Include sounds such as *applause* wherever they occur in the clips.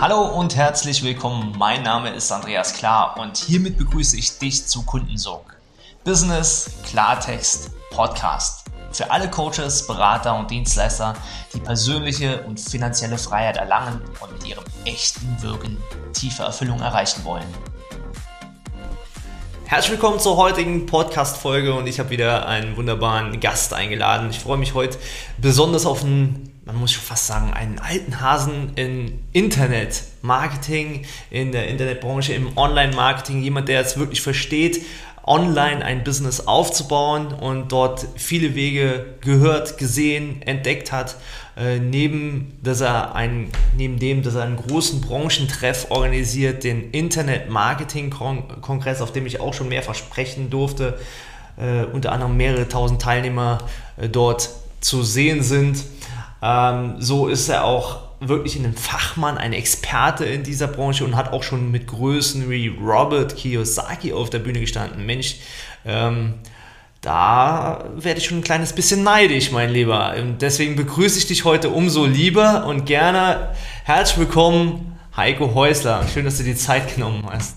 Hallo und herzlich willkommen. Mein Name ist Andreas Klar und hiermit begrüße ich dich zu Kundensog. Business Klartext Podcast. Für alle Coaches, Berater und Dienstleister, die persönliche und finanzielle Freiheit erlangen und mit ihrem echten Wirken tiefe Erfüllung erreichen wollen. Herzlich willkommen zur heutigen Podcast-Folge und ich habe wieder einen wunderbaren Gast eingeladen. Ich freue mich heute besonders auf einen man muss schon fast sagen, einen alten Hasen in Internet-Marketing, in der Internetbranche, im Online-Marketing, jemand, der es wirklich versteht, online ein Business aufzubauen und dort viele Wege gehört, gesehen, entdeckt hat. Äh, neben, dass er einen, neben dem, dass er einen großen Branchentreff organisiert, den Internet-Marketing-Kongress, auf dem ich auch schon mehrfach sprechen durfte, äh, unter anderem mehrere tausend Teilnehmer äh, dort zu sehen sind. Ähm, so ist er auch wirklich ein Fachmann, ein Experte in dieser Branche und hat auch schon mit Größen wie Robert Kiyosaki auf der Bühne gestanden. Mensch, ähm, da werde ich schon ein kleines bisschen neidisch, mein Lieber. Deswegen begrüße ich dich heute umso lieber und gerne. Herzlich willkommen, Heiko Häusler. Schön, dass du dir Zeit genommen hast.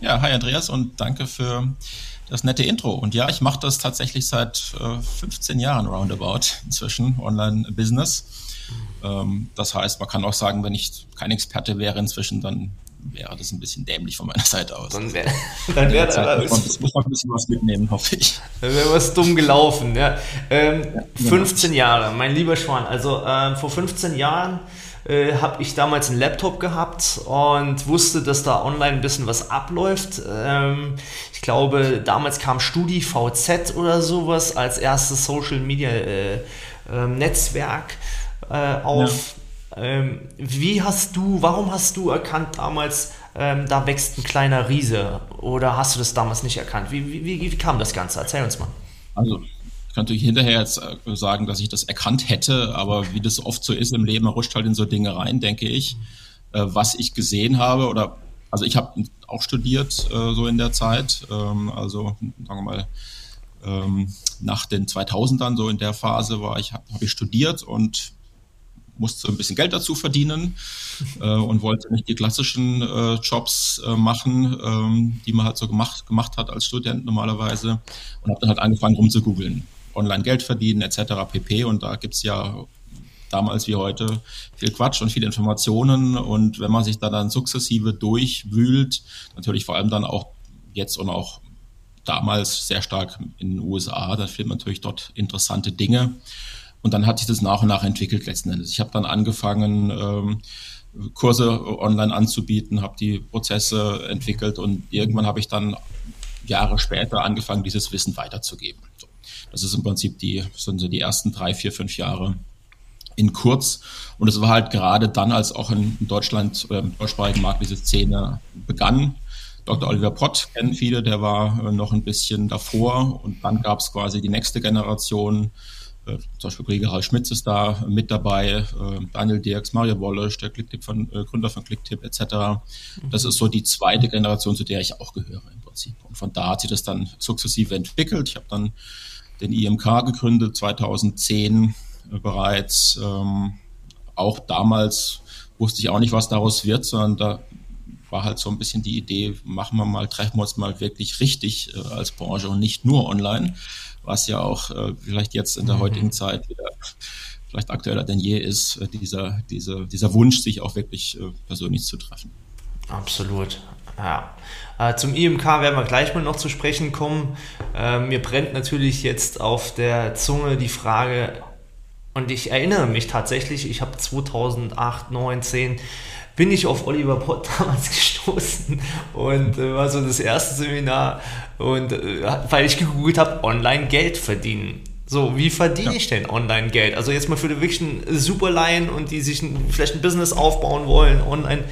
Ja, hi Andreas und danke für das nette Intro. Und ja, ich mache das tatsächlich seit äh, 15 Jahren roundabout inzwischen, Online-Business. Ähm, das heißt, man kann auch sagen, wenn ich kein Experte wäre inzwischen, dann wäre das ein bisschen dämlich von meiner Seite aus. Dann wäre *laughs* dann wär da muss, muss man ein bisschen was mitnehmen, hoffe ich. Dann wäre was dumm gelaufen. Ja. Ähm, ja, 15 genau. Jahre, mein lieber Schwan. Also ähm, vor 15 Jahren äh, habe ich damals einen Laptop gehabt und wusste, dass da online ein bisschen was abläuft. Ähm, ich glaube, damals kam StudiVZ oder sowas als erstes Social Media äh, äh, Netzwerk auf. Ja. Ähm, wie hast du, warum hast du erkannt damals, ähm, da wächst ein kleiner Riese? Oder hast du das damals nicht erkannt? Wie, wie, wie, wie kam das Ganze? Erzähl uns mal. Also, ich kann natürlich hinterher jetzt äh, sagen, dass ich das erkannt hätte, aber wie das oft so ist im Leben, man rutscht halt in so Dinge rein, denke ich. Äh, was ich gesehen habe oder also ich habe auch studiert äh, so in der Zeit, ähm, also sagen wir mal ähm, nach den 2000ern so in der Phase war ich habe hab ich studiert und musste ein bisschen Geld dazu verdienen *laughs* äh, und wollte nicht die klassischen äh, Jobs äh, machen, ähm, die man halt so gemacht, gemacht hat als Student normalerweise und habe dann halt angefangen rumzugoogeln online Geld verdienen etc. pp. Und da gibt's ja damals wie heute viel Quatsch und viele Informationen. Und wenn man sich da dann sukzessive durchwühlt, natürlich vor allem dann auch jetzt und auch damals sehr stark in den USA, dann findet man natürlich dort interessante Dinge. Und dann hat sich das nach und nach entwickelt letzten Endes. Ich habe dann angefangen, ähm, Kurse online anzubieten, habe die Prozesse entwickelt und irgendwann habe ich dann Jahre später angefangen, dieses Wissen weiterzugeben. So. Das ist im Prinzip die, sind so die ersten drei, vier, fünf Jahre in kurz. Und es war halt gerade dann, als auch in Deutschland oder im deutschsprachigen Markt diese Szene begann. Dr. Oliver Pott kennen viele, der war äh, noch ein bisschen davor. Und dann gab es quasi die nächste Generation. Äh, zum Beispiel Kollege Ralf Schmitz ist da mit dabei, äh, Daniel Dirks, Mario Wolle, der Clicktip von, Gründer von Clicktip etc. Das ist so die zweite Generation, zu der ich auch gehöre im Prinzip. Und von da hat sich das dann sukzessive entwickelt. Ich habe dann den IMK gegründet, 2010 äh, bereits. Ähm, auch damals wusste ich auch nicht, was daraus wird, sondern da war halt so ein bisschen die Idee, machen wir mal, treffen wir uns mal wirklich richtig äh, als Branche und nicht nur online, was ja auch äh, vielleicht jetzt in der mhm. heutigen Zeit wieder vielleicht aktueller denn je ist, äh, dieser, dieser, dieser Wunsch, sich auch wirklich äh, persönlich zu treffen. Absolut. Ja. Äh, zum IMK werden wir gleich mal noch zu sprechen kommen. Äh, mir brennt natürlich jetzt auf der Zunge die Frage, und ich erinnere mich tatsächlich, ich habe 2008, 9, 10 bin ich auf Oliver Pott *laughs* damals gestoßen und äh, war so das erste Seminar und äh, weil ich gegoogelt habe, online Geld verdienen. So, wie verdiene ja. ich denn online Geld? Also jetzt mal für die wirklichen Superlaien und die sich ein, vielleicht ein Business aufbauen wollen online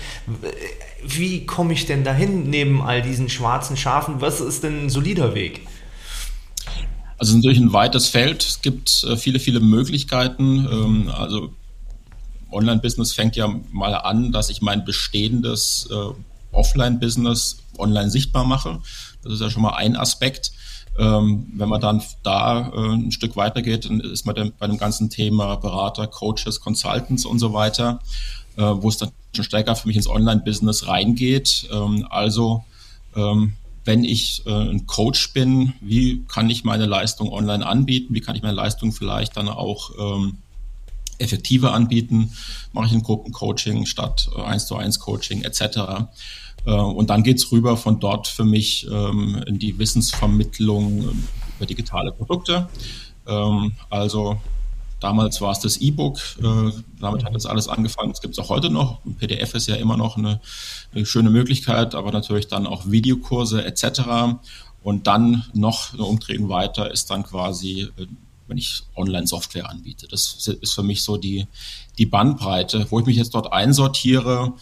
wie komme ich denn dahin neben all diesen schwarzen Schafen? Was ist denn ein solider Weg? Also natürlich ein weites Feld. Es gibt äh, viele, viele Möglichkeiten. Ähm, also Online-Business fängt ja mal an, dass ich mein bestehendes äh, Offline-Business online sichtbar mache. Das ist ja schon mal ein Aspekt. Ähm, wenn man dann da äh, ein Stück weiter geht, dann ist man dann bei dem ganzen Thema Berater, Coaches, Consultants und so weiter. wo es dann schon stärker für mich ins Online-Business reingeht. Ähm, also ähm, wenn ich äh, ein Coach bin, wie kann ich meine Leistung online anbieten? Wie kann ich meine Leistung vielleicht dann auch ähm, effektiver anbieten? Mache ich ein Gruppencoaching statt äh, 1 zu 1 Coaching etc. Äh, und dann geht's rüber von dort für mich ähm, in die Wissensvermittlung ähm, über digitale Produkte. Ähm, also damals war es das E-Book, äh, damit hat das alles angefangen. Das gibt es auch heute noch. Ein PDF ist ja immer noch eine, eine, schöne Möglichkeit, aber natürlich dann auch Videokurse etc. Und dann noch eine Umdrehung weiter ist dann quasi, äh, wenn ich Online-Software anbiete. Das ist für mich so die, die Bandbreite, wo ich mich jetzt dort einsortiere.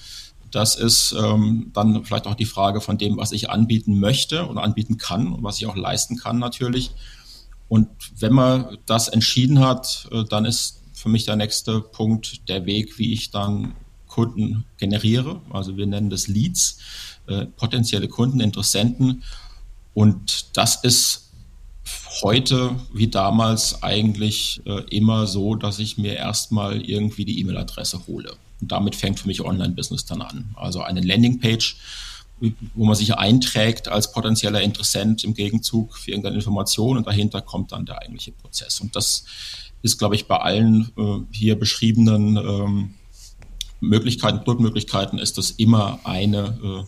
Das ist ähm, dann vielleicht auch die Frage von dem, was ich anbieten möchte und anbieten kann und was ich auch leisten kann natürlich. Und wenn man das entschieden hat, äh, dann ist für mich der nächste Punkt der Weg, wie ich dann Kunden generiere. Also wir nennen das Leads, äh, potenzielle Kunden, Interessenten. Und das ist heute wie damals eigentlich äh, immer so, dass ich mir erstmal irgendwie die E-Mail-Adresse hole. Und damit fängt für mich Online-Business dann an. Also eine Landingpage wo man sich einträgt als potenzieller Interessent im Gegenzug für irgendeine Information und dahinter kommt dann der eigentliche Prozess. Und das ist, glaube ich, bei allen äh, hier beschriebenen ähm, Möglichkeiten, Produktmöglichkeiten ist das immer eine,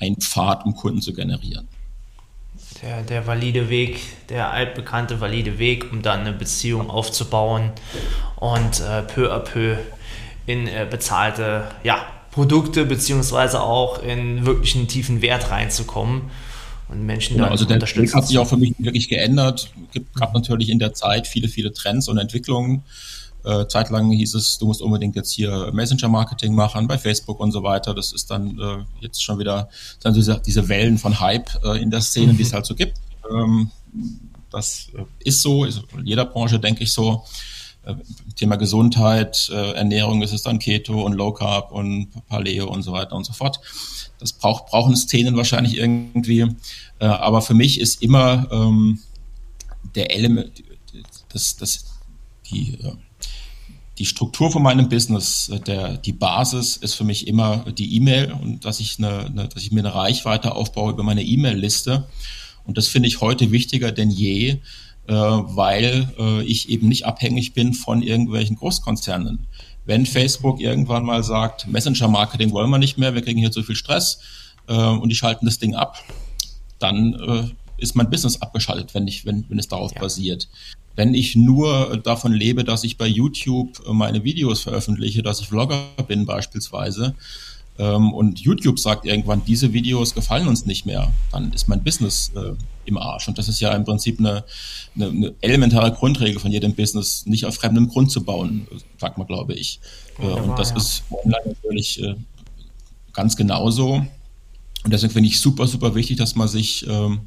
äh, ein Pfad, um Kunden zu generieren. Der, der valide Weg, der altbekannte valide Weg, um dann eine Beziehung aufzubauen und äh, peu à peu in äh, bezahlte ja, Produkte beziehungsweise auch in wirklichen tiefen Wert reinzukommen und Menschen genau, also der Weg hat sich auch für mich wirklich geändert. Es gab natürlich in der Zeit viele, viele Trends und Entwicklungen. Äh, zeitlang hieß es, du musst unbedingt jetzt hier Messenger-Marketing machen bei Facebook und so weiter. Das ist dann äh, jetzt schon wieder dann diese, diese Wellen von Hype äh, in der Szene, mhm. die es halt so gibt. Ähm, das äh, ist so, ist in jeder Branche, denke ich so. Äh, Thema Gesundheit, äh, Ernährung ist es dann Keto und Low Carb und Paleo und so weiter und so fort. Das braucht, brauchen Szenen wahrscheinlich irgendwie. Äh, aber für mich ist immer ähm, der Element, das, das, die, die Struktur von meinem Business, der, die Basis ist für mich immer die E-Mail und dass ich, eine, eine, dass ich mir eine Reichweite aufbaue über meine E-Mail-Liste. Und das finde ich heute wichtiger denn je, weil äh, ich eben nicht abhängig bin von irgendwelchen Großkonzernen. Wenn Facebook irgendwann mal sagt, Messenger-Marketing wollen wir nicht mehr, wir kriegen hier zu viel Stress äh, und die schalten das Ding ab, dann ist mein Business abgeschaltet, wenn, ich, wenn, wenn es darauf ja. basiert. Wenn ich nur davon lebe, dass ich bei YouTube meine Videos veröffentliche, dass ich Vlogger bin beispielsweise, ähm, und YouTube sagt irgendwann, diese Videos gefallen uns nicht mehr, dann ist mein Business äh, im Arsch. Und das ist ja im Prinzip eine, eine, eine, elementare Grundregel von jedem Business, nicht auf fremdem Grund zu bauen, sagt man, glaube ich. Äh, und das ja. ist online natürlich äh, ganz genauso. Und deswegen finde ich super, super wichtig, dass man sich ähm,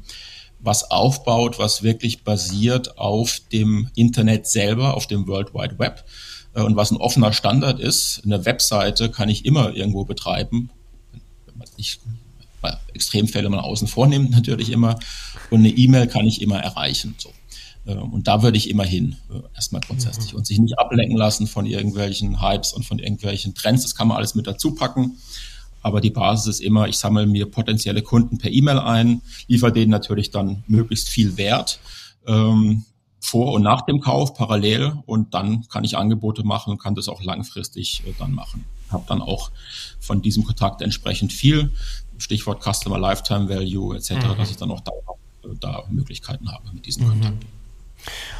was aufbaut, was wirklich basiert auf dem Internet selber, auf dem World Wide Web äh, und was ein offener Standard ist. Eine Webseite kann ich immer irgendwo betreiben, wenn man es nicht bei Extremfällen mal außen vornimmt, *laughs* natürlich immer. Und eine E-Mail kann ich immer erreichen. So. Äh, und da würde ich immer hin, äh, erstmal grundsätzlich. Mhm. Und sich nicht ablenken lassen von irgendwelchen Hypes und von irgendwelchen Trends. Das kann man alles mit dazu packen. Aber die Basis ist immer, ich sammle mir potenzielle Kunden per E-Mail ein, liefere denen natürlich dann möglichst viel Wert. Ähm, vor und nach dem Kauf parallel und dann kann ich Angebote machen und kann das auch langfristig äh, dann machen. Habe dann auch von diesem Kontakt entsprechend viel, Stichwort Customer Lifetime Value etc., mhm. dass ich dann auch da, äh, da Möglichkeiten habe mit diesen mhm. Kontakten.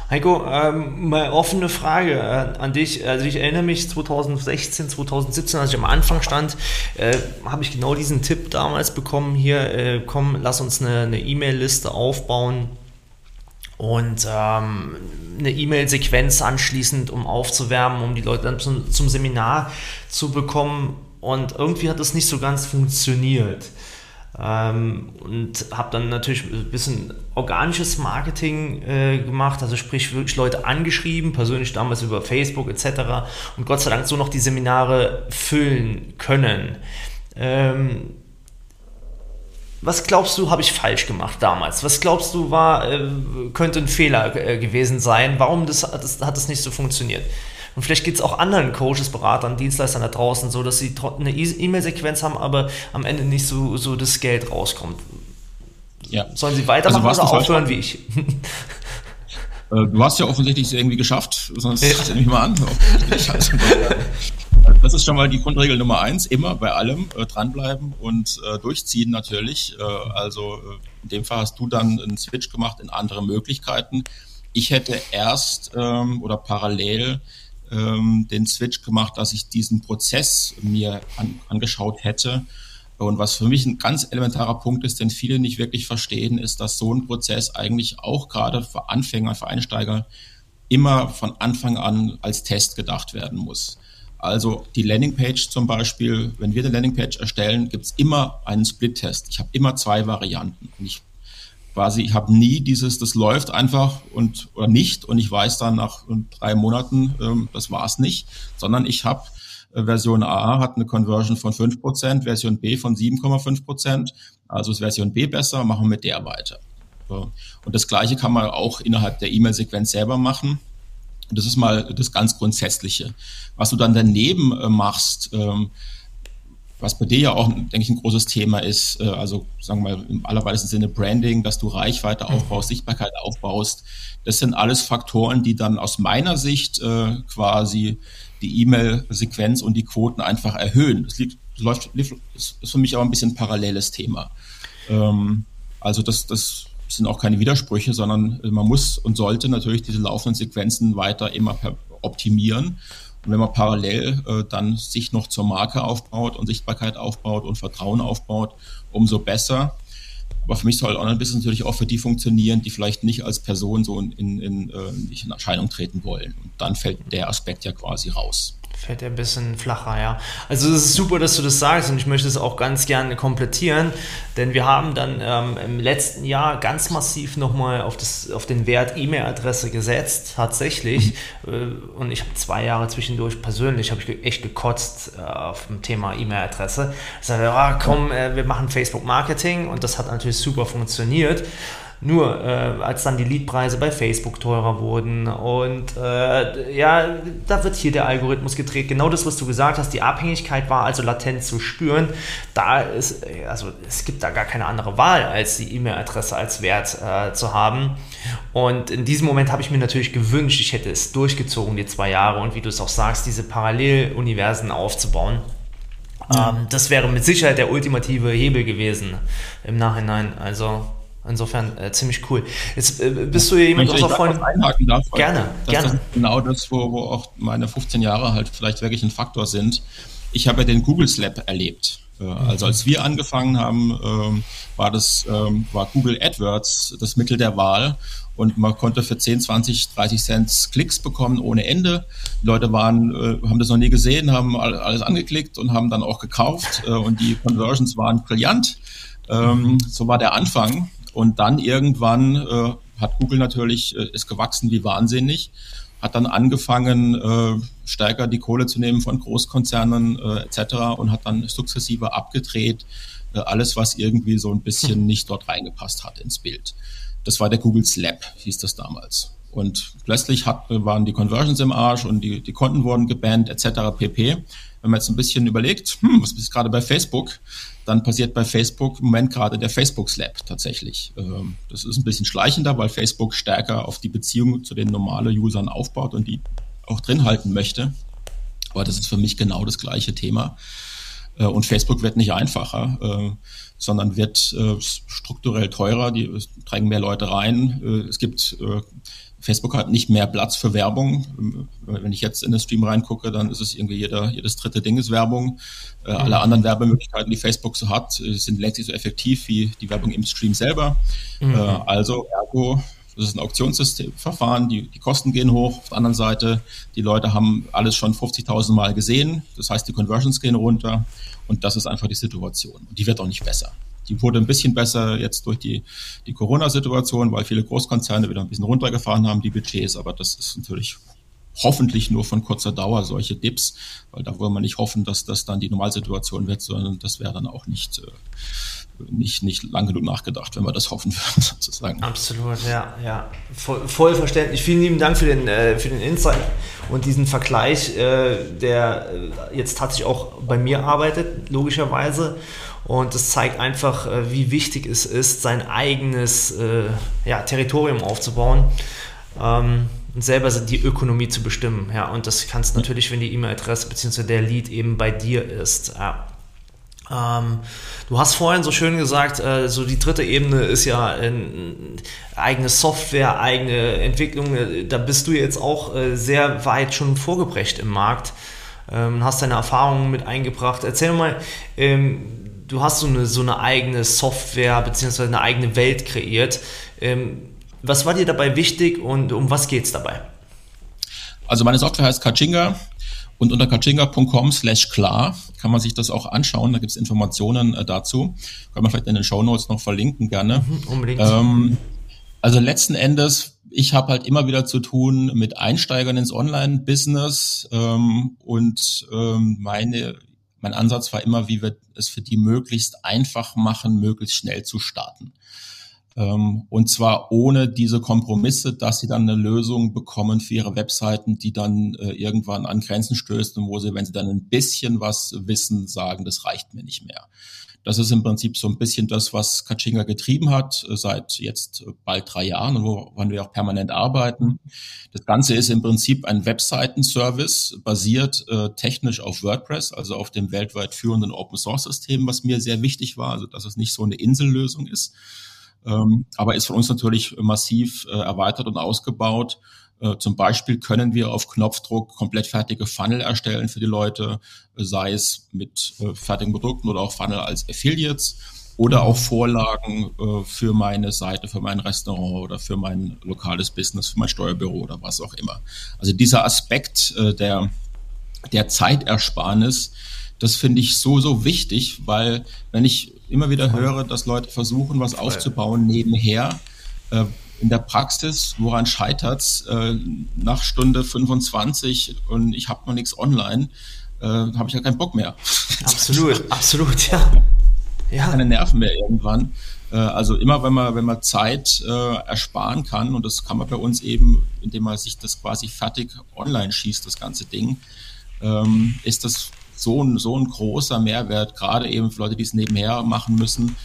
Heiko, ähm, mal offene Frage äh, an dich. Also ich erinnere mich 2016, 2017, als ich am Anfang stand, äh, habe ich genau diesen Tipp damals bekommen, hier, äh, komm, lass uns eine E-Mail-Liste aufbauen und ähm, eine E-Mail-Sequenz anschließend, um aufzuwärmen, um die Leute dann zum, zum Seminar zu bekommen. Und irgendwie hat das nicht so ganz funktioniert. Ähm, und habe dann natürlich ein bisschen organisches Marketing äh, gemacht, also sprich wirklich Leute angeschrieben, persönlich damals über Facebook etc. und Gott sei Dank so noch die Seminare füllen können. Ähm, was glaubst du, habe ich falsch gemacht damals? Was glaubst du, war, äh, könnte ein Fehler äh, gewesen sein? Warum das, das, hat das nicht so funktioniert? Und vielleicht geht es auch anderen Coaches, Beratern, Dienstleistern da draußen so, dass sie eine E-Mail-Sequenz haben, aber am Ende nicht so, so das Geld rauskommt. Ja. Sollen sie weitermachen also, oder aufhören wie ich? *laughs* Äh, du hast ja offensichtlich es irgendwie geschafft, sonst ja. nehme ich mal an. Das ist schon mal die Grundregel Nummer eins, immer bei allem äh, dranbleiben und äh, durchziehen natürlich. Äh, also äh, in dem Fall hast du dann einen Switch gemacht in andere Möglichkeiten. Ich hätte erst ähm, oder parallel ähm, den Switch gemacht, dass ich diesen Prozess mir an, angeschaut hätte. Und was für mich ein ganz elementarer Punkt ist, den viele nicht wirklich verstehen, ist, dass so ein Prozess eigentlich auch gerade für Anfänger, für Einsteiger immer von Anfang an als Test gedacht werden muss. Also die Landingpage zum Beispiel, wenn wir eine Landingpage erstellen, gibt es immer einen Split-Test. Ich habe immer zwei Varianten. Und ich quasi, ich habe nie dieses, das läuft einfach und oder nicht und ich weiß dann nach drei Monaten, ähm, das war es nicht, sondern ich habe äh, Version A hat eine Conversion von 5%, Version B von 7,5%. Also ist Version B besser, machen wir mit der weiter. So. Und das gleiche kann man auch innerhalb der E-Mail-Sequenz selber machen. Das ist mal das ganz Grundsätzliche. Was du dann daneben äh, machst, ähm, was bei dir ja auch, denke ich, ein großes Thema ist, äh, also sagen wir mal im allerweitesten Sinne Branding, dass du Reichweite mhm. aufbaust, Sichtbarkeit aufbaust, das sind alles Faktoren, die dann aus meiner Sicht äh, quasi die E-Mail-Sequenz und die Quoten einfach erhöhen. Das liegt, läuft, ist für mich aber ein bisschen ein paralleles Thema. Ähm, also das, das sind auch keine Widersprüche, sondern man muss und sollte natürlich diese laufenden Sequenzen weiter immer optimieren. Und wenn man parallel äh, dann sich noch zur Marke aufbaut und Sichtbarkeit aufbaut und Vertrauen aufbaut, umso besser. Aber für mich soll Online-Business natürlich auch für die funktionieren, die vielleicht nicht als Person so in, in, in, äh, nicht in Erscheinung treten wollen. Und dann fällt der Aspekt ja quasi raus fällt er ein bisschen flacher, ja. Also es ist super, dass du das sagst und ich möchte es auch ganz gerne komplettieren, denn wir haben dann ähm, im letzten Jahr ganz massiv nochmal auf, auf den Wert E-Mail-Adresse gesetzt, tatsächlich. Mhm. Und ich habe zwei Jahre zwischendurch persönlich, habe ich echt gekotzt äh, auf dem Thema E-Mail-Adresse. Ich sage, ah, komm, äh, wir machen Facebook-Marketing und das hat natürlich super funktioniert. Nur äh, als dann die Leadpreise bei Facebook teurer wurden und äh, ja, da wird hier der Algorithmus gedreht. Genau das, was du gesagt hast, die Abhängigkeit war also latent zu spüren. Da ist, also es gibt da gar keine andere Wahl, als die E-Mail-Adresse als Wert äh, zu haben. Und in diesem Moment habe ich mir natürlich gewünscht, ich hätte es durchgezogen, die zwei Jahre und wie du es auch sagst, diese Paralleluniversen aufzubauen. Ähm, das wäre mit Sicherheit der ultimative Hebel gewesen im Nachhinein. Also Insofern äh, ziemlich cool. Jetzt äh, bist du ja jemand aus Freundin. Einhaken darf, gerne, gerne. Das genau das, wo, wo auch meine 15 Jahre halt vielleicht wirklich ein Faktor sind. Ich habe ja den Google Slap erlebt. Äh, also als wir angefangen haben, ähm, war das ähm, war Google AdWords das Mittel der Wahl und man konnte für 10, 20, 30 Cent Klicks bekommen ohne Ende. Die Leute waren, äh, haben das noch nie gesehen, haben alles angeklickt und haben dann auch gekauft äh, und die Conversions waren brillant. Ähm, so war der Anfang. Und dann irgendwann äh, hat Google natürlich, äh, ist gewachsen wie wahnsinnig, hat dann angefangen, äh, stärker die Kohle zu nehmen von Großkonzernen äh, etc. und hat dann sukzessive abgedreht, äh, alles, was irgendwie so ein bisschen hm. *laughs* nicht dort reingepasst hat ins Bild. Das war der Google Slap, hieß das damals. Und plötzlich hat, waren die Conversions im Arsch und die, die Konten wurden gebannt etc. pp. Wenn man jetzt ein bisschen überlegt, hm, was ist gerade bei Facebook, dann passiert bei Facebook im Moment gerade der Facebook Slap tatsächlich. Ähm, das ist ein bisschen schleichender, weil Facebook stärker auf die Beziehung zu den normalen Usern aufbaut und die auch drin halten möchte. Aber das ist für mich genau das gleiche Thema. Äh, und Facebook wird nicht einfacher, äh, sondern wird äh, strukturell teurer. Die drängen mehr Leute rein. Es gibt Facebook hat nicht mehr Platz für Werbung. Wenn ich jetzt in den Stream reingucke, dann ist es irgendwie jeder, jedes dritte Ding ist Werbung. Äh, mhm. Alle anderen Werbemöglichkeiten, die Facebook so hat, sind längst nicht so effektiv wie die Werbung im Stream selber. Mhm. Äh, also, ergo, das ist ein Auktionssystemverfahren, die, die Kosten gehen hoch. Auf der anderen Seite, die Leute haben alles schon 50.000 Mal gesehen. Das heißt, die Conversions gehen runter. Und das ist einfach die Situation. Und die wird auch nicht besser. Die wurde ein bisschen besser jetzt durch die, die Corona-Situation, weil viele Großkonzerne wieder ein bisschen runtergefahren haben, die Budgets. Aber das ist natürlich hoffentlich nur von kurzer Dauer, solche Dips, weil da wollen wir nicht hoffen, dass das dann die Normalsituation wird, sondern das wäre dann auch nicht, äh, nicht, nicht lang genug nachgedacht, wenn wir das hoffen würden, *laughs* sozusagen. Absolut, ja, ja. Voll, voll verständlich. Vielen lieben Dank für den, äh, für den Insight. und diesen Vergleich, äh, der jetzt tatsächlich auch bei mir arbeitet, logischerweise. Und das zeigt einfach, äh, wie wichtig es ist, sein eigenes äh, ja, Territorium aufzubauen. Ähm, und selber die Ökonomie zu bestimmen. Ja, und das kannst natürlich, wenn die E-Mail-Adresse bzw. der Lead eben bei dir ist. Ja. Ähm, du hast vorhin so schön gesagt, äh, so die dritte Ebene ist ja äh, eigene Software, eigene Entwicklung. Äh, da bist du jetzt auch äh, sehr weit schon vorgebrecht im Markt. Ähm, hast deine Erfahrungen mit eingebracht. Erzähl mal, ähm, du hast so eine, so eine eigene Software bzw. eine eigene Welt kreiert. Ähm, was war dir dabei wichtig und um was geht es dabei? Also meine Software heißt Kachinga und unter kachinga.com slash klar kann man sich das auch anschauen. Da gibt es Informationen äh, dazu. Kann man vielleicht in den Show Notes noch verlinken gerne. Mhm, unbedingt. Ähm, also letzten Endes, ich habe halt immer wieder zu tun mit Einsteigern ins Online-Business ähm, und ähm, meine mein Ansatz war immer, wie wir es für die möglichst einfach machen, möglichst schnell zu starten. Ähm, und zwar ohne diese Kompromisse, dass sie dann eine Lösung bekommen für ihre Webseiten, die dann äh, irgendwann an Grenzen stößt und wo sie, wenn sie dann ein bisschen was wissen, sagen, das reicht mir nicht mehr. Das ist im Prinzip so ein bisschen das, was Kachinga getrieben hat, äh, seit jetzt bald drei Jahren woran wir auch permanent arbeiten. Das Ganze ist im Prinzip ein Webseitenservice, basiert äh, technisch auf WordPress, also auf dem weltweit führenden Open-Source-System, was mir sehr wichtig war, also dass es nicht so eine Insellösung ist, ähm, aber ist von uns natürlich massiv äh, erweitert und ausgebaut. Äh, zum Beispiel können wir auf Knopfdruck komplett fertige Funnel erstellen für die Leute, sei es mit äh, fertigen Produkten oder auch Funnel als Affiliates oder auch Vorlagen äh, für meine Seite, für mein Restaurant oder für mein lokales Business, für mein Steuerbüro oder was auch immer. Also dieser Aspekt der, der Zeitersparnis, das finde ich so, so wichtig, weil wenn ich immer wieder höre, dass Leute versuchen, was aufzubauen nebenher. In der Praxis, woran scheitert's? Äh, nach Stunde 25 und ich habe noch nichts online, äh, habe ich ja keinen Bock mehr. *laughs* Absolut, *laughs* absolut, ja. ja. Keine Nerven mehr irgendwann. Äh, also immer, wenn man, wenn man Zeit äh, ersparen kann, und das kann man bei uns eben, indem man sich das quasi fertig online schießt, das ganze Ding, ähm, ist das so ein, so ein großer Mehrwert, gerade eben für Leute, die es nebenher machen müssen,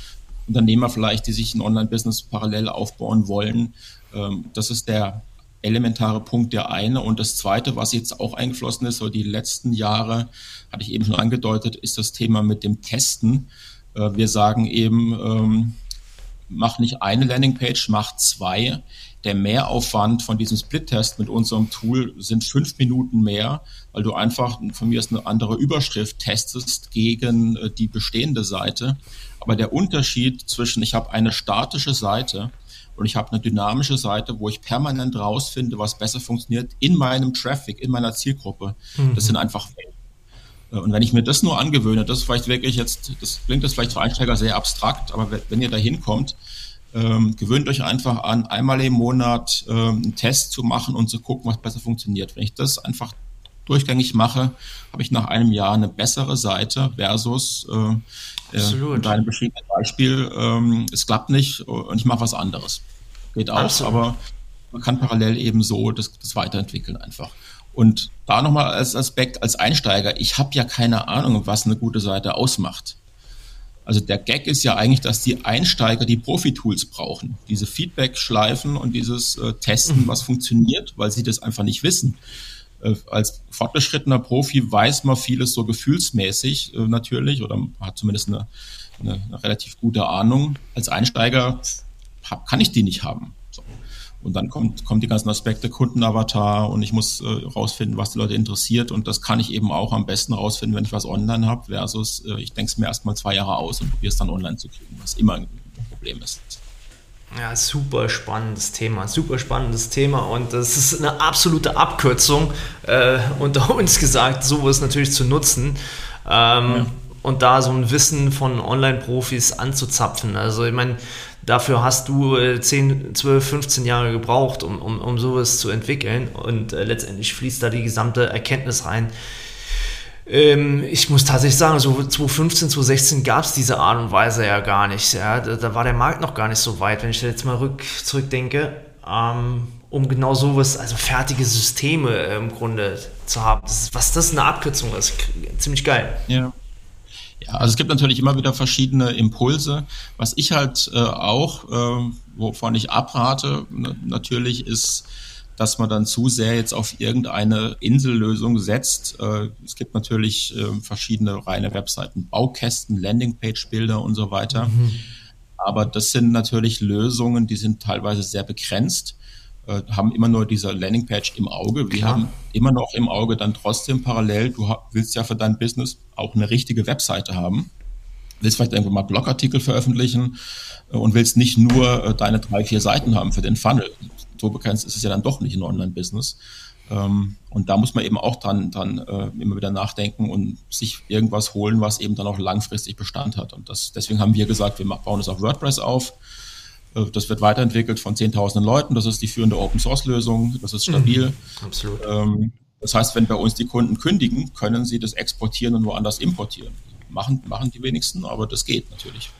Unternehmer vielleicht, die sich ein Online-Business parallel aufbauen wollen. Ähm, das ist der elementare Punkt, der eine. Und das zweite, was jetzt auch eingeflossen ist, so die letzten Jahre, hatte ich eben schon angedeutet, ist das Thema mit dem Testen. Äh, wir sagen eben, ähm, mach nicht eine Landingpage, mach zwei der Mehraufwand von diesem Split-Test mit unserem Tool sind fünf Minuten mehr, weil du einfach von mir ist eine andere Überschrift testest gegen äh, die bestehende Seite. Aber der Unterschied zwischen ich habe eine statische Seite und ich habe eine dynamische Seite, wo ich permanent rausfinde, was besser funktioniert in meinem Traffic, in meiner Zielgruppe, mhm. das sind einfach äh, und wenn ich mir das nur angewöhne, das ist vielleicht wirklich jetzt, das klingt jetzt vielleicht für Einsteiger sehr abstrakt, aber wenn ihr da hinkommt, ähm, gewöhnt euch einfach an, einmal im Monat ähm, einen Test zu machen und zu gucken, was besser funktioniert. Wenn ich das einfach durchgängig mache, habe ich nach einem Jahr eine bessere Seite versus äh, Absolut. in deinem beschriebenen Beispiel, ähm, es klappt nicht und ich mache was anderes. Geht auch, Absolut. aber man kann parallel eben so das, das weiterentwickeln einfach. Und da nochmal als Aspekt, als Einsteiger, ich habe ja keine Ahnung, was eine gute Seite ausmacht. Also der Gag ist ja eigentlich, dass die Einsteiger die Profi-Tools brauchen. Diese Feedback-Schleifen und dieses äh, Testen, mhm. was funktioniert, weil sie das einfach nicht wissen. Äh, als fortgeschrittener Profi weiß man vieles so gefühlsmäßig äh, natürlich oder hat zumindest eine, eine, eine relativ gute Ahnung. Als Einsteiger hab, kann ich die nicht haben. Und dann kommt, kommt die ganzen Aspekte Kundenavatar und ich muss äh, rausfinden, was die Leute interessiert. Und das kann ich eben auch am besten rausfinden, wenn ich was online habe, versus äh, ich denke es mir erstmal zwei Jahre aus und probiere es dann online zu kriegen, was immer ein Problem ist. Ja, super spannendes Thema, super spannendes Thema und das ist eine absolute Abkürzung äh, unter *laughs* uns gesagt, sowas natürlich zu nutzen. Ähm, ja und da so ein Wissen von Online-Profis anzuzapfen. Also ich meine, dafür hast du 10, 12, 15 Jahre gebraucht, um, um, um sowas zu entwickeln und äh, letztendlich fließt da die gesamte Erkenntnis rein. Ähm, ich muss tatsächlich sagen, so 2015, 2016 gab es diese Art und Weise ja gar nicht. Ja? Da, da, war der Markt noch gar nicht so weit, wenn ich jetzt mal rück, zurückdenke. Ähm, um genau sowas, also fertige Systeme äh, im Grunde zu haben. Das ist, was das eine Abkürzung ist, ziemlich geil. Ja. Ja, also es gibt natürlich immer wieder verschiedene Impulse. Was ich halt äh, auch, äh, wovon ich abrate, natürlich ist, dass man dann zu sehr jetzt auf irgendeine Insellösung setzt. Äh, es gibt natürlich äh, verschiedene reine Webseiten, Baukästen, Landingpage-Bilder und so weiter. Mhm. Aber das sind natürlich Lösungen, die sind teilweise sehr begrenzt, äh, haben immer nur diese Landingpage im Auge. Wir Klar. haben immer noch im Auge dann trotzdem parallel, du willst ja für dein Business auch eine richtige Webseite haben. Willst vielleicht irgendwann mal Blogartikel veröffentlichen äh, und willst nicht nur äh, deine drei, vier Seiten haben für den Funnel. So begrenzt ist es ja dann doch nicht ein Online-Business. Ähm, und da muss man eben auch dran, dran immer wieder nachdenken und sich irgendwas holen, was eben dann auch langfristig Bestand hat. Und das, deswegen haben wir gesagt, wir bauen es auf WordPress auf. Äh, das wird weiterentwickelt von zehntausenden Leuten. Das ist die führende Open-Source-Lösung. Das ist stabil. Mhm, absolut. Ähm, das heißt, wenn bei uns die Kunden kündigen, können sie das exportieren und woanders importieren. Machen, machen die wenigsten, aber das geht natürlich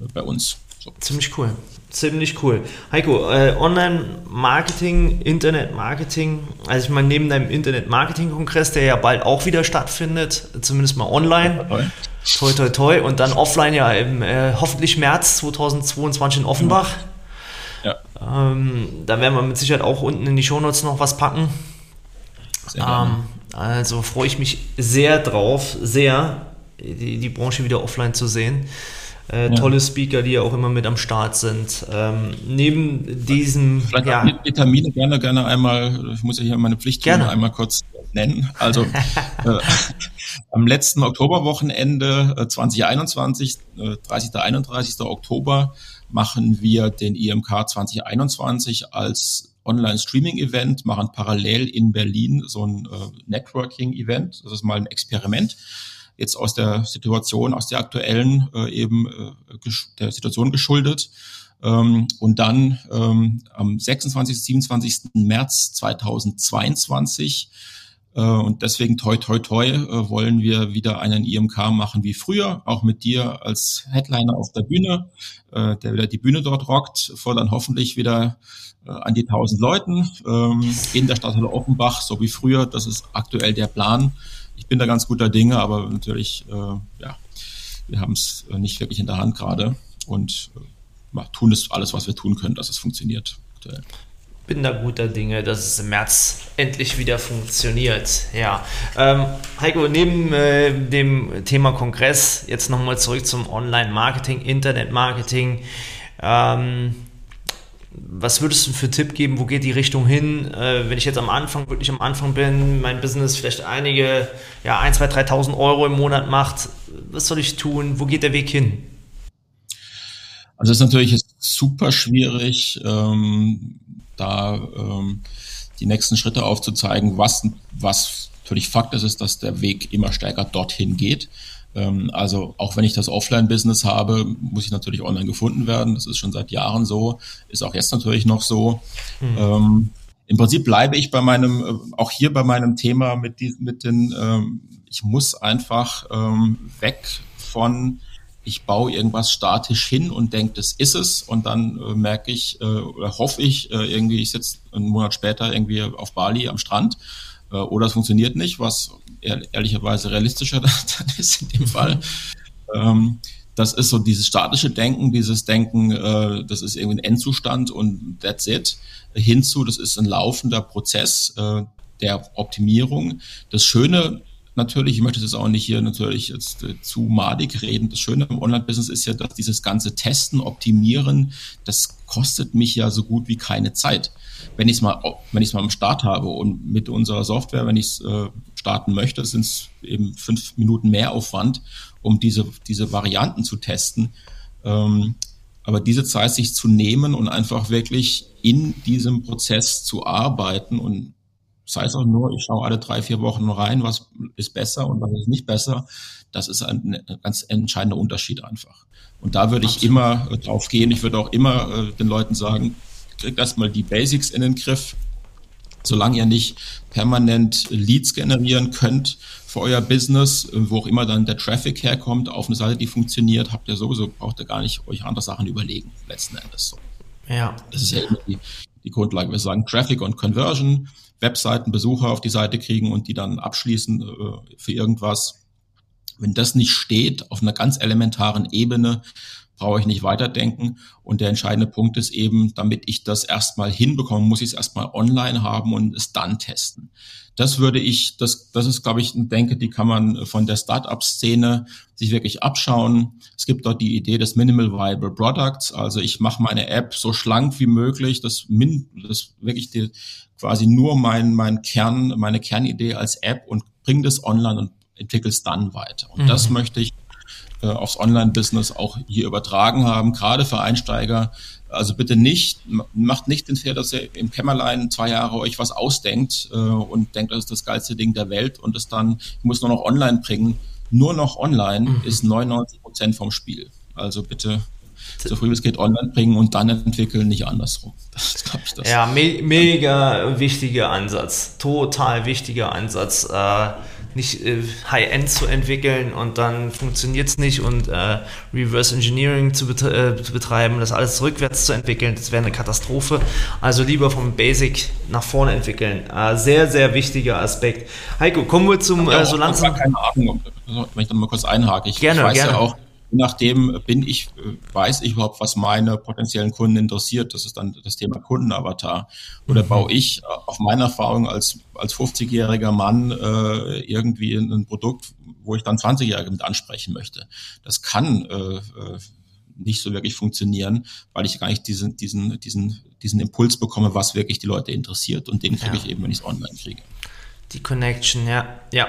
äh, bei uns. So. Ziemlich cool. Ziemlich cool. Heiko, äh, Online-Marketing, Internet-Marketing, also ich meine, neben deinem Internet-Marketing-Kongress, der ja bald auch wieder stattfindet, zumindest mal online. Toi, toi, toi. toi und dann offline ja im äh, hoffentlich März 2022 in Offenbach. Ja. Ähm, da werden wir mit Sicherheit auch unten in die Shownotes noch was packen. Sehr ähm, also freue ich mich sehr drauf, sehr, die, die Branche wieder offline zu sehen. Äh, ja. Tolle Speaker, die ja auch immer mit am Start sind. Ähm, neben diesem. Vielleicht ja, die Termine gerne, gerne einmal, ich muss ja hier meine Pflicht gerne. einmal kurz nennen. Also *laughs* äh, am letzten Oktoberwochenende äh, 2021, äh, 30. 31. Oktober, machen wir den IMK 2021 als Online-Streaming-Event, machen parallel in Berlin so ein äh, Networking-Event. Das ist mal ein Experiment jetzt aus der Situation, aus der aktuellen äh, eben äh, der Situation geschuldet. Ähm, und dann ähm, am 26. 27. März 2022 äh, und deswegen toi toi toi äh, wollen wir wieder einen IMK machen wie früher, auch mit dir als Headliner auf der Bühne, äh, der wieder die Bühne dort rockt, vor dann hoffentlich wieder äh, an die 1000 Leuten ähm, in der Stadthalle Offenbach, so wie früher. Das ist aktuell der Plan ich bin da ganz guter Dinge, aber natürlich, äh, ja, wir haben es äh, nicht wirklich in der Hand gerade und äh, tun es alles, was wir tun können, dass es funktioniert. Aktuell. Bin da guter Dinge, dass es im März endlich wieder funktioniert. Ja, ähm, Heiko, neben äh, dem Thema Kongress jetzt nochmal zurück zum Online-Marketing, Internet-Marketing. Ähm, was würdest du für Tipp geben? Wo geht die Richtung hin? Äh, wenn ich jetzt am Anfang, wirklich am Anfang bin, mein Business vielleicht einige, ja, 1, 2, 3.000 Euro im Monat macht, was soll ich tun? Wo geht der Weg hin? Also es ist natürlich super schwierig, ähm, da ähm, die nächsten Schritte aufzuzeigen. Was, was natürlich Fakt ist, ist, dass der Weg immer stärker dorthin geht. Ähm, also auch wenn ich das Offline-Business habe, muss ich natürlich online gefunden werden. Das ist schon seit Jahren so, ist auch jetzt natürlich noch so. Mhm. Ähm, Im Prinzip bleibe ich bei meinem, äh, auch hier bei meinem Thema mit, die, mit den, ähm, ich muss einfach ähm, weg von, ich baue irgendwas statisch hin und denke, das ist es. Und dann äh, merke ich äh, oder hoffe ich, äh, irgendwie, ich sitze einen Monat später irgendwie auf Bali am Strand äh, oder es funktioniert nicht, was ehrlicherweise realistischer *laughs* ist in dem Fall. Ähm, das ist so dieses statische Denken, dieses Denken, äh, das ist irgendwie ein Endzustand und that's it. Hinzu, das ist ein laufender Prozess äh, der Optimierung. Das Schöne natürlich, ich möchte das auch nicht hier natürlich jetzt äh, zu madig reden. Das Schöne im Online-Business ist ja, dass dieses ganze Testen, Optimieren, das kostet mich ja so gut wie keine Zeit wenn ich es mal, wenn ich es mal am Start habe und mit unserer Software, wenn ich es äh, starten möchte, sind es eben fünf Minuten mehr Aufwand, um diese, diese Varianten zu testen. Ähm, aber diese Zeit sich zu nehmen und einfach wirklich in diesem Prozess zu arbeiten und sei es auch nur, ich schaue alle drei, vier Wochen rein, was ist besser und was ist nicht besser, das ist ein, ganz entscheidender Unterschied einfach. Und da würde ich immer äh, drauf gehen. Ich würde auch immer äh, den Leuten sagen, kriegt erstmal die Basics in den Griff. Solange ihr nicht permanent Leads generieren könnt für euer Business, wo auch immer dann der Traffic herkommt, auf eine Seite, die funktioniert, habt ihr sowieso, braucht ihr gar nicht euch andere Sachen überlegen, letzten Endes so. Ja. Das ist ja immer die, die Grundlage. Wir sagen Traffic und Conversion, Webseitenbesucher auf die Seite kriegen und die dann abschließen äh, für irgendwas. Wenn das nicht steht auf einer ganz elementaren Ebene, brauche ich nicht weiterdenken. Und der entscheidende Punkt ist eben, damit ich das erstmal hinbekomme, muss ich es erstmal online haben und es dann testen. Das würde ich, das, das ist, glaube ich, denke, die kann man von der Startup-Szene sich wirklich abschauen. Es gibt dort die Idee des Minimal Viable Products. Also ich mache meine App so schlank wie möglich, das, min, das wirklich die, quasi nur mein, mein Kern, meine Kernidee als App und bringe das online und entwickle es dann weiter. Und mhm. das möchte ich äh, aufs Online-Business auch hier übertragen haben, gerade für Einsteiger. Also bitte nicht, macht nicht den Fehler, dass ihr im Kämmerlein zwei Jahre euch was ausdenkt äh, und denkt, das ist das geilste Ding der Welt und es dann, ich muss nur noch online bringen. Nur noch online mhm. ist 99 Prozent vom Spiel. Also bitte so früh es geht online bringen und dann entwickeln, nicht andersrum. *laughs* Das ist, ich, das. Ja, me mega wichtiger Ansatz. Total wichtiger Ansatz. Äh, nicht äh, High-End zu entwickeln und dann funktioniert es nicht und äh, Reverse Engineering zu, betre äh, zu, betreiben, das alles rückwärts zu entwickeln, das wäre eine Katastrophe. Also lieber vom Basic nach vorne entwickeln. Äh, sehr, sehr wichtiger Aspekt. Heiko, kommen wir zum äh, so langsam. Keine Ahnung, wenn ich dann mal kurz einhake. Ich, gerne, ich weiß gerne. ja auch, nachdem bin ich, weiß ich überhaupt, was meine potenziellen Kunden interessiert. Das ist dann das Thema Kundenavatar. Oder mhm. baue ich äh, auf meine Erfahrung als, als 50-jähriger Mann äh, irgendwie ein Produkt, wo ich dann 20-Jährige mit ansprechen möchte. Das kann äh, äh, nicht so wirklich funktionieren, weil ich gar nicht diesen, diesen, diesen, diesen Impuls bekomme, was wirklich die Leute interessiert. Und den kriege ja. ich eben, wenn ich es online kriege. Die Connection, ja. Ja.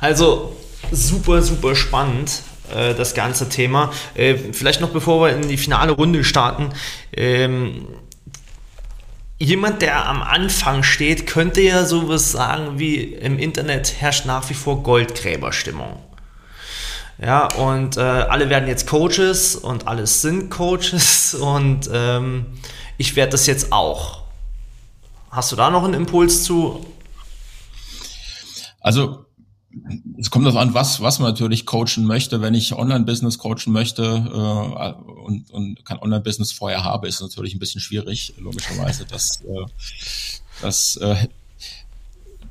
Also super, super spannend. Äh, das ganze Thema. Äh, vielleicht noch bevor wir in die finale Runde starten. Ähm, jemand, der am Anfang steht, könnte ja sowas sagen wie im Internet herrscht nach wie vor Goldgräberstimmung. Ja, und äh, alle werden jetzt Coaches und alles sind Coaches *laughs* und ähm, ich werde das jetzt auch. Hast du da noch einen Impuls zu? Also es kommt darauf an, was, was man natürlich coachen möchte. Wenn ich Online-Business coachen möchte äh, und, und kein Online-Business vorher habe, ist natürlich ein bisschen schwierig, logischerweise. Das, äh, das, äh,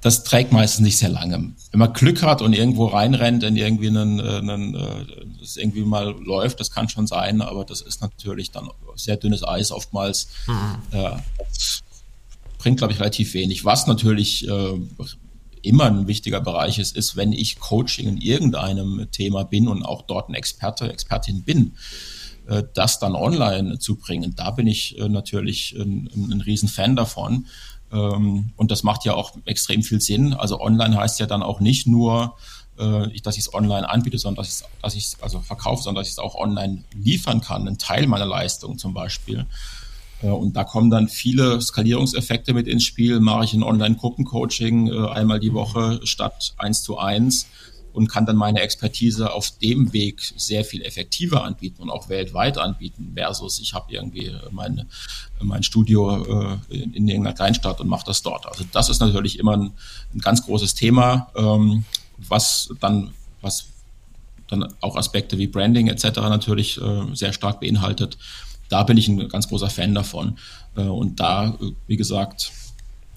das trägt meistens nicht sehr lange. Wenn man Glück hat und irgendwo reinrennt in irgendwie einen, äh, einen äh, das irgendwie mal läuft, das kann schon sein, aber das ist natürlich dann sehr dünnes Eis oftmals. Mhm. Äh, bringt, glaube ich, relativ wenig. Was natürlich äh, immer ein wichtiger Bereich ist, ist, wenn ich Coaching in irgendeinem Thema bin und auch dort ein Experte, Expertin bin, äh, das dann online zu bringen. Da bin ich äh, natürlich ein, ein Riesenfan davon. Ähm, und das macht ja auch extrem viel Sinn. Also online heißt ja dann auch nicht nur, äh, dass ich es online anbiete, sondern dass ich es dass ich's also verkaufe, sondern dass ich es auch online liefern kann, ein Teil meiner Leistung zum Beispiel. Äh, und da kommen dann viele Skalierungseffekte mit ins Spiel. Mache ich ein Online-Gruppencoaching äh, einmal die Woche statt eins zu eins und kann dann meine Expertise auf dem Weg sehr viel effektiver anbieten und auch weltweit anbieten, versus ich habe irgendwie meine, mein Studio äh, in, in irgendeiner Kleinstadt und mache das dort. Also das ist natürlich immer ein, ein ganz großes Thema, ähm, was dann, was dann auch Aspekte wie Branding etc. natürlich sehr stark beinhaltet da bin ich ein ganz großer Fan davon. Äh, und da, äh, wie gesagt,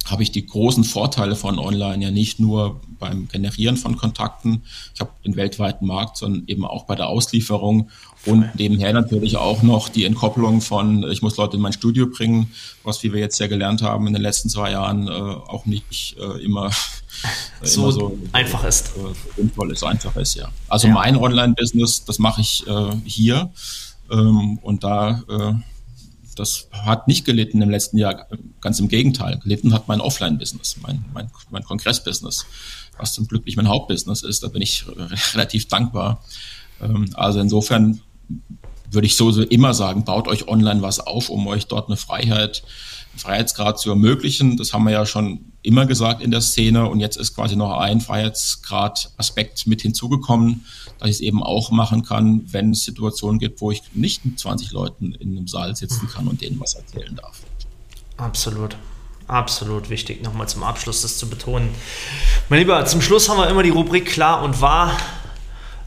habe ich die großen Vorteile von Online ja nicht nur beim Generieren von Kontakten, ich habe den weltweiten Markt, sondern eben auch bei der Auslieferung und nebenher natürlich auch noch die Entkopplung von, ich muss Leute in mein Studio bringen, was, wie wir jetzt ja gelernt haben in den letzten zwei Jahren, äh, auch nicht äh, immer, *laughs* äh, so, immer so einfach ist. Äh, sinnvoll ist, einfach ist, ja. Also ja. mein Online-Business, das mache ich äh, hier ähm, und da, äh, das hat nicht gelitten im letzten Jahr, ganz im Gegenteil. Gelitten hat mein Offline-Business, mein, mein, mein Kongress-Business, was zum Glück nicht mein Hauptbusiness ist. Da bin ich relativ dankbar. Ähm, also insofern würde ich so immer sagen, baut euch online was auf, um euch dort eine Freiheit, einen Freiheitsgrad zu ermöglichen. Das haben wir ja schon immer gesagt in der Szene und jetzt ist quasi noch ein Freiheitsgrad-Aspekt mit hinzugekommen, dass ich es eben auch machen kann, wenn es Situationen gibt, wo ich nicht mit 20 Leuten in einem Saal sitzen kann und denen was erzählen darf. Absolut. Absolut wichtig, nochmal zum Abschluss das zu betonen. Mein Lieber, zum Schluss haben wir immer die Rubrik klar und wahr.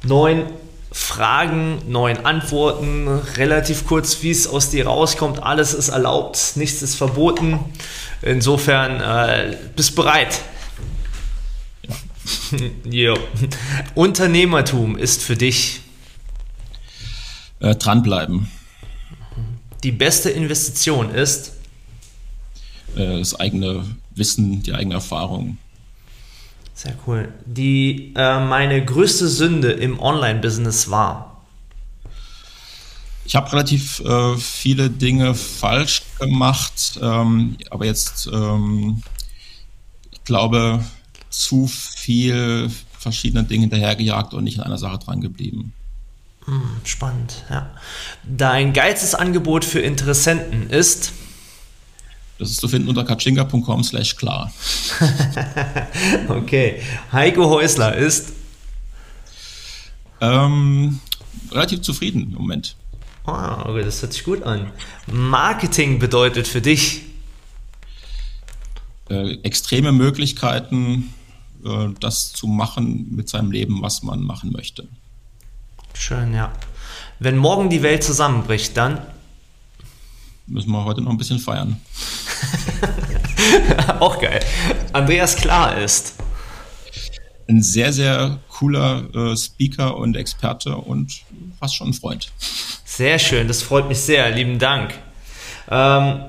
Neun Fragen, neun Antworten, relativ kurz, wie es aus dir rauskommt. Alles ist erlaubt, nichts ist verboten. Insofern äh, bist bereit. Ja. Unternehmertum ist für dich äh, dranbleiben. Die beste Investition ist äh, das eigene Wissen, die eigene Erfahrung. Sehr cool. Die äh, meine größte Sünde im Online-Business war. Ich habe relativ äh, viele Dinge falsch gemacht, ähm, aber jetzt, ähm, ich glaube, zu viel verschiedene Dinge hinterhergejagt und nicht in einer Sache dran geblieben. Hm, spannend, ja. Dein geilstes Angebot für Interessenten ist? Das ist zu finden unter katschinga.com slash klar. *laughs* okay. Heiko Häusler ist? Ähm, relativ zufrieden im Moment. Ah, okay, das hört sich gut an. Marketing bedeutet für dich? Äh, extreme Möglichkeiten, äh, das zu machen mit seinem Leben, was man machen möchte. Schön, ja. Wenn morgen die Welt zusammenbricht, dann müssen wir heute noch ein bisschen feiern. *laughs* Auch geil. Andreas Klar ist. Ein sehr, sehr cooler äh, Speaker und Experte und fast schon ein Freund. Sehr schön, das freut mich sehr. Lieben Dank. Ähm,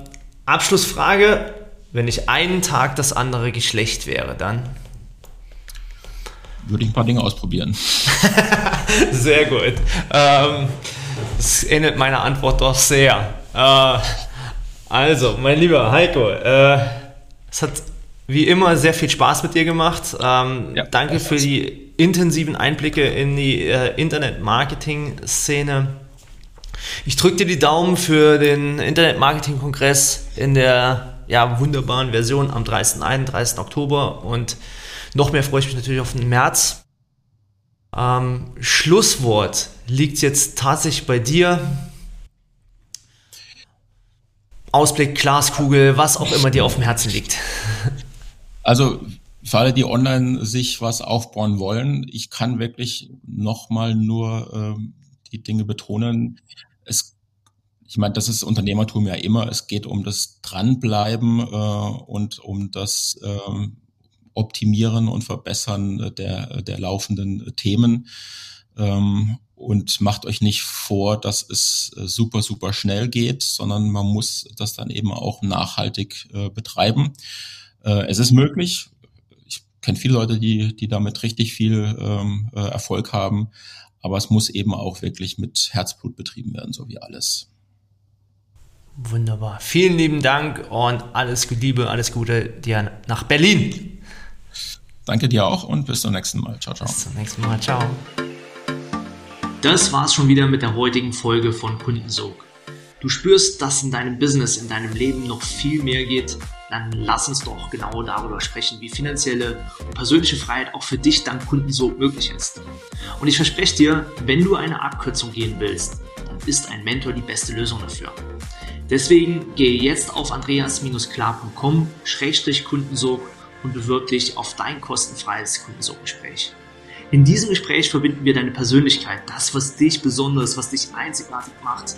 Abschlussfrage: Wenn ich einen Tag das andere Geschlecht wäre, dann? Würde ich ein paar Dinge ausprobieren. *laughs* sehr gut. Ähm, das ähnelt meiner Antwort doch sehr. Äh, also, mein lieber Heiko, äh, es hat wie immer sehr viel Spaß mit dir gemacht. Ähm, ja, danke für die intensiven Einblicke in die äh, Internet-Marketing-Szene. Ich drücke dir die Daumen für den Internet-Marketing-Kongress in der ja, wunderbaren Version am 30. 31. Oktober und noch mehr freue ich mich natürlich auf den März. Ähm, Schlusswort liegt jetzt tatsächlich bei dir. Ausblick, Glaskugel, was auch immer dir auf dem Herzen liegt. *laughs* Also für alle, die online sich was aufbauen wollen, ich kann wirklich nochmal nur äh, die Dinge betonen. Es, ich meine, das ist Unternehmertum ja immer. Es geht um das Dranbleiben äh, und um das äh, Optimieren und Verbessern der, der laufenden Themen. Ähm, und macht euch nicht vor, dass es äh, super, super schnell geht, sondern man muss das dann eben auch nachhaltig äh, betreiben. Äh, es ist möglich. Ich kenne viele Leute, die, die damit richtig viel ähm, äh, Erfolg haben, aber es muss eben auch wirklich mit Herzblut betrieben werden, so wie alles. Wunderbar. Vielen lieben Dank und alles Liebe, alles Gute dir nach Berlin. Danke dir auch und bis zum nächsten Mal. Ciao, ciao. Bis zum nächsten Mal. Ciao. Das war's schon wieder mit der heutigen Folge von Kundensog. Du spürst, dass in deinem Business, in deinem Leben noch viel mehr geht, dann lass uns doch genau darüber sprechen, wie finanzielle und persönliche Freiheit auch für dich dank Kundensog möglich ist. Und ich verspreche dir, wenn du eine Abkürzung gehen willst, dann ist ein Mentor die beste Lösung dafür. Deswegen gehe jetzt auf andreas-klar.com-kundensog und bewirb dich auf dein kostenfreies Kundensoggespräch. In diesem Gespräch verbinden wir deine Persönlichkeit, das, was dich besonders, was dich einzigartig macht,